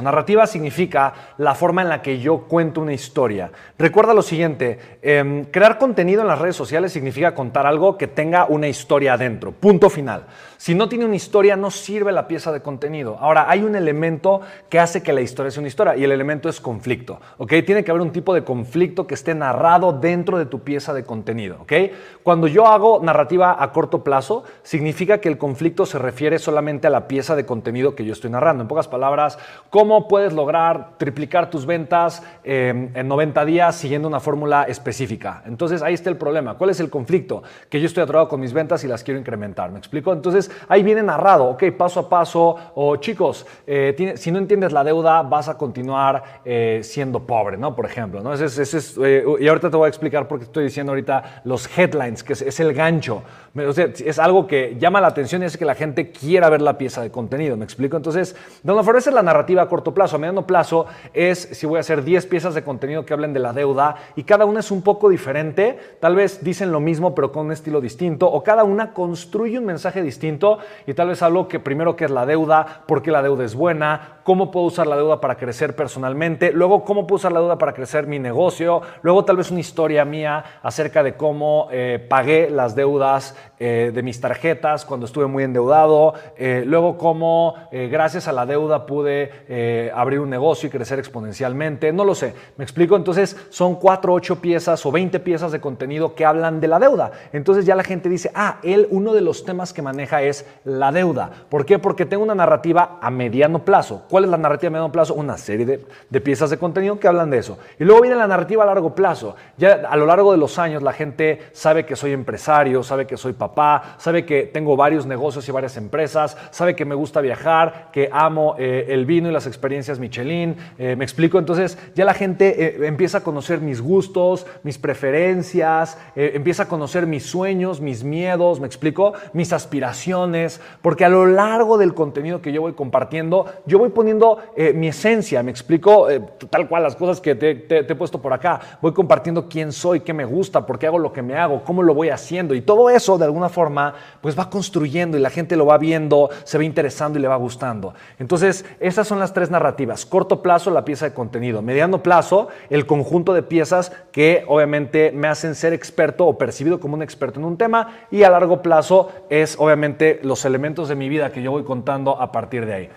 Narrativa significa la forma en la que yo cuento una historia. Recuerda lo siguiente, em, crear contenido en las redes sociales significa contar algo que tenga una historia adentro, punto final. Si no tiene una historia, no sirve la pieza de contenido. Ahora, hay un elemento que hace que la historia sea una historia y el elemento es conflicto, ¿ok? Tiene que haber un tipo de conflicto que esté narrado dentro de tu pieza de contenido, ¿ok? Cuando yo hago narrativa a corto plazo, significa que el conflicto se refiere solamente a la pieza de contenido que yo estoy narrando. En pocas palabras, ¿cómo puedes lograr triplicar tus ventas eh, en 90 días siguiendo una fórmula específica? Entonces, ahí está el problema. ¿Cuál es el conflicto? Que yo estoy atorado con mis ventas y las quiero incrementar. ¿Me explico? Entonces, ahí viene narrado, ok, paso a paso, o chicos, eh, si no entiendes la deuda, vas a continuar eh, siendo pobre, ¿no? Por ejemplo, ¿no? Es, eh, y ahorita te voy a explicar por qué estoy diciendo ahorita los headlines, que es, el gancho. O sea, es algo que llama la atención y es que la gente quiera ver la pieza de contenido, ¿me explico? Entonces, esa es la narrativa corto plazo. A mediano plazo es si voy a hacer 10 piezas de contenido que hablen de la deuda y cada una es un poco diferente, tal vez dicen lo mismo pero con un estilo distinto o cada una construye un mensaje distinto y tal vez algo que primero que es la deuda, por qué la deuda es buena, cómo puedo usar la deuda para crecer personalmente, luego cómo puedo usar la deuda para crecer mi negocio, luego tal vez una historia mía acerca de cómo eh, pagué las deudas eh, de mis tarjetas cuando estuve muy endeudado, eh, luego cómo gracias a la deuda pude abrir un negocio y crecer exponencialmente, no lo sé, me explico, entonces son cuatro, ocho piezas o 20 piezas de contenido que hablan de la deuda, entonces ya la gente dice, ah, él uno de los temas que maneja es la deuda. ¿Por qué? Porque tengo una narrativa a mediano plazo. ¿Cuál es la narrativa a mediano plazo? Una serie de, piezas de contenido que hablan de eso. Y luego viene la narrativa a largo plazo. Ya a lo largo de los años la gente sabe que soy empresario, sabe que soy papá, sabe que tengo varios negocios y varias empresas, sabe que me gusta viajar, que amo eh, el vino y las experiencias Michelin. Eh, me explico, entonces ya la gente eh, empieza a conocer mis gustos, mis preferencias, empieza a conocer mis sueños, mis miedos, me explico, mis aspiraciones porque a lo largo del contenido que yo voy compartiendo, yo voy poniendo eh, mi esencia, me explico eh, tal cual las cosas que te, he puesto por acá, voy compartiendo quién soy, qué me gusta, por qué hago lo que me hago, cómo lo voy haciendo y todo eso de alguna forma pues va construyendo y la gente lo va viendo, se va interesando y le va gustando. Entonces, esas son las narrativas. Corto plazo, la pieza de contenido. Mediano plazo, el conjunto de piezas que obviamente me hacen ser experto o percibido como un experto en un tema y a largo plazo es obviamente los elementos de mi vida que yo voy contando a partir de ahí.